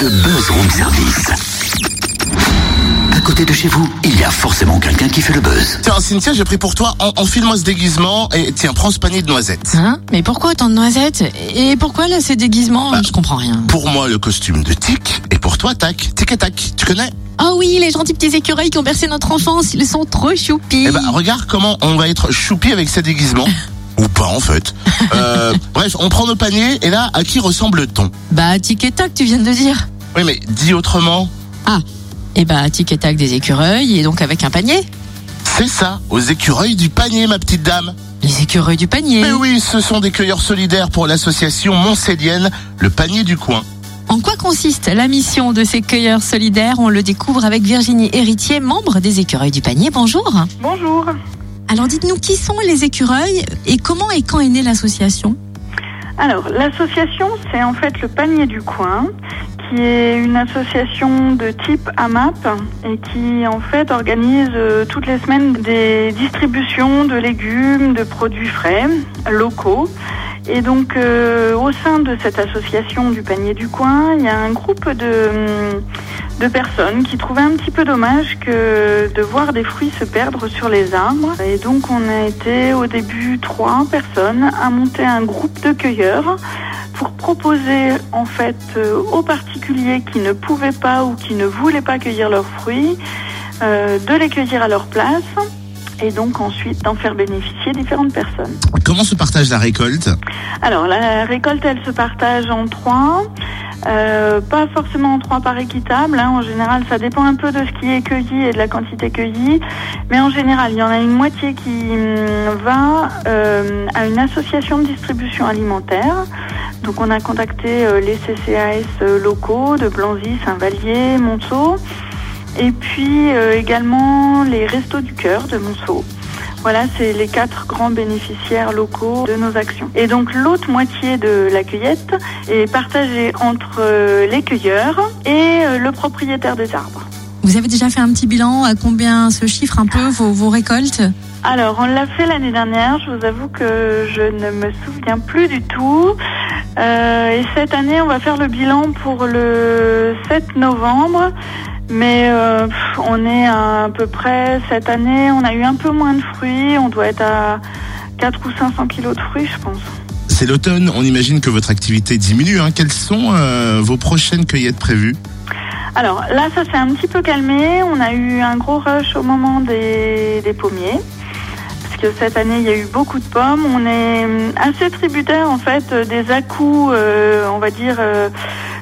Le buzz room service. À côté de chez vous, il y a forcément quelqu'un qui fait le buzz. Tiens, Cynthia, j'ai pris pour toi, en- enfile-moi ce déguisement et tiens, prends ce panier de noisettes. Hein Mais pourquoi autant de noisettes Et pourquoi là ces déguisements Je comprends rien. Pour moi, le costume de Tic, et pour toi, Tac. Tic et Tac, tu connais Oh oui, les gentils petits écureuils qui ont bercé notre enfance, ils sont trop choupis. Eh ben, regarde comment on va être choupi avec ces déguisements. Ou pas, en fait. Euh, bref, on prend nos paniers, et là, à qui ressemble-t-on Bah tic et tac, tu viens de dire. Oui, mais dis autrement. Et bah tic et tac des écureuils et donc avec un panier. C'est ça, aux écureuils du panier, ma petite dame. Les écureuils du panier. Mais oui, ce sont des cueilleurs solidaires pour l'association Montcélienne, le panier du coin. En quoi consiste la mission de ces cueilleurs solidaires? On le découvre avec Virginie Héritier, membre des écureuils du panier. Bonjour. Bonjour. Alors dites-nous qui sont les écureuils et comment et quand est née l'association Alors, l'association, c'est en fait le panier du coin, qui est une association de type AMAP et qui en fait organise euh, toutes les semaines des distributions de légumes, de produits frais, locaux. Et donc, euh, au sein de cette association du panier du coin, il y a un groupe de, de personnes qui trouvaient un petit peu dommage que de voir des fruits se perdre sur les arbres. Et donc, on a été au début trois personnes à monter un groupe de cueilleurs pour proposer en fait euh, aux particuliers qui ne pouvaient pas ou qui ne voulaient pas cueillir leurs fruits euh, de les cueillir à leur place et donc ensuite d'en faire bénéficier différentes personnes. Comment se partage la récolte? Alors la récolte elle se partage en trois. Euh, pas forcément en trois par équitable. hein. En général, ça dépend un peu de ce qui est cueilli et de la quantité cueillie. Mais en général, il y en a une moitié qui hum, va euh, à une association de distribution alimentaire. Donc, on a contacté euh, les CCAS euh, locaux de Blanzy, Saint-Vallier, Monceau. Et puis euh, également les Restos du Cœur de Monceau. Voilà, c'est les quatre grands bénéficiaires locaux de nos actions. Et donc l'autre moitié de la cueillette est partagée entre euh, les cueilleurs et euh, le propriétaire des arbres. Vous avez déjà fait un petit bilan à combien se chiffrent un peu vos, vos récoltes? Alors, on l'a fait l'année dernière. Je vous avoue que je ne me souviens plus du tout. Euh, et cette année, on va faire le bilan pour le 7 novembre. Mais euh, on est à, à peu près, cette année, on a eu un peu moins de fruits. On doit être à 4 ou 500 kilos de fruits, je pense. C'est l'automne, on imagine que votre activité diminue. Hein. Quelles sont euh, vos prochaines cueillettes prévues? Alors là, ça s'est un petit peu calmé. On a eu un gros rush au moment des, des pommiers. Parce que cette année, il y a eu beaucoup de pommes. On est hum, assez tributaire, en fait, euh, des à-coups, euh, on va dire, euh,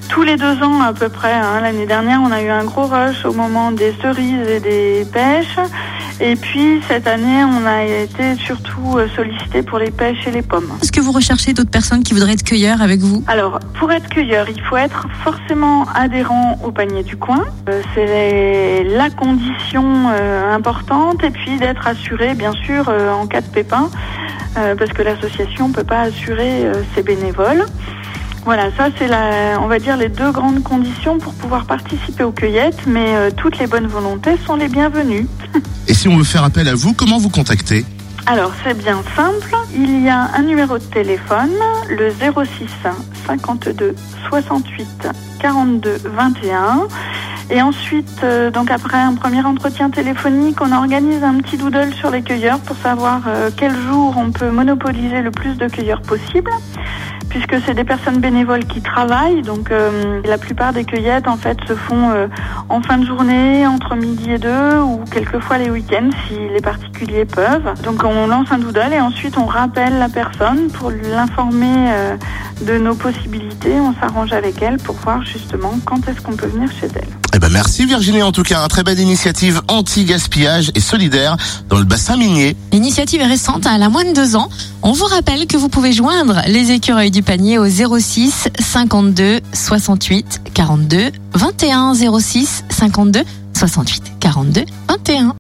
tous les deux ans à peu près. hein. L'année dernière, on a eu un gros rush au moment des cerises et des pêches. Et puis, cette année, on a été surtout euh, sollicité pour les pêches et les pommes. Est-ce que vous recherchez d'autres personnes qui voudraient être cueilleurs avec vous? Alors, pour être cueilleur, il faut être forcément adhérent au panier du coin. Euh, c'est la condition euh, importante. Et puis d'être assuré, bien sûr, en cas de pépin, parce que l'association ne peut pas assurer ses bénévoles. Voilà, ça c'est la, on va dire les deux grandes conditions pour pouvoir participer aux cueillettes, mais euh, toutes les bonnes volontés sont les bienvenues. Et si on veut faire appel à vous, comment vous contacter? Alors c'est bien simple, il y a un numéro de téléphone, le 06 52 68 42 21. Et ensuite, euh, donc après un premier entretien téléphonique, on organise un petit doodle sur les cueilleurs pour savoir euh, quel jour on peut monopoliser le plus de cueilleurs possible. Puisque c'est des personnes bénévoles qui travaillent, donc euh, la plupart des cueillettes en fait se font euh, en fin de journée, entre midi et deux, ou quelquefois les week-ends si les particuliers peuvent. Donc on lance un doodle et ensuite on rappelle la personne pour l'informer euh, de nos possibilités. On s'arrange avec elle pour voir justement quand est-ce qu'on peut venir chez elle. Eh ben merci Virginie en tout cas, un très belle initiative anti-gaspillage et solidaire dans le bassin minier. L'initiative est récente, hein, elle a moins de deux ans. On vous rappelle que vous pouvez joindre les écureuils du panier au 06 52 68 42 21 06 52 68 42 21.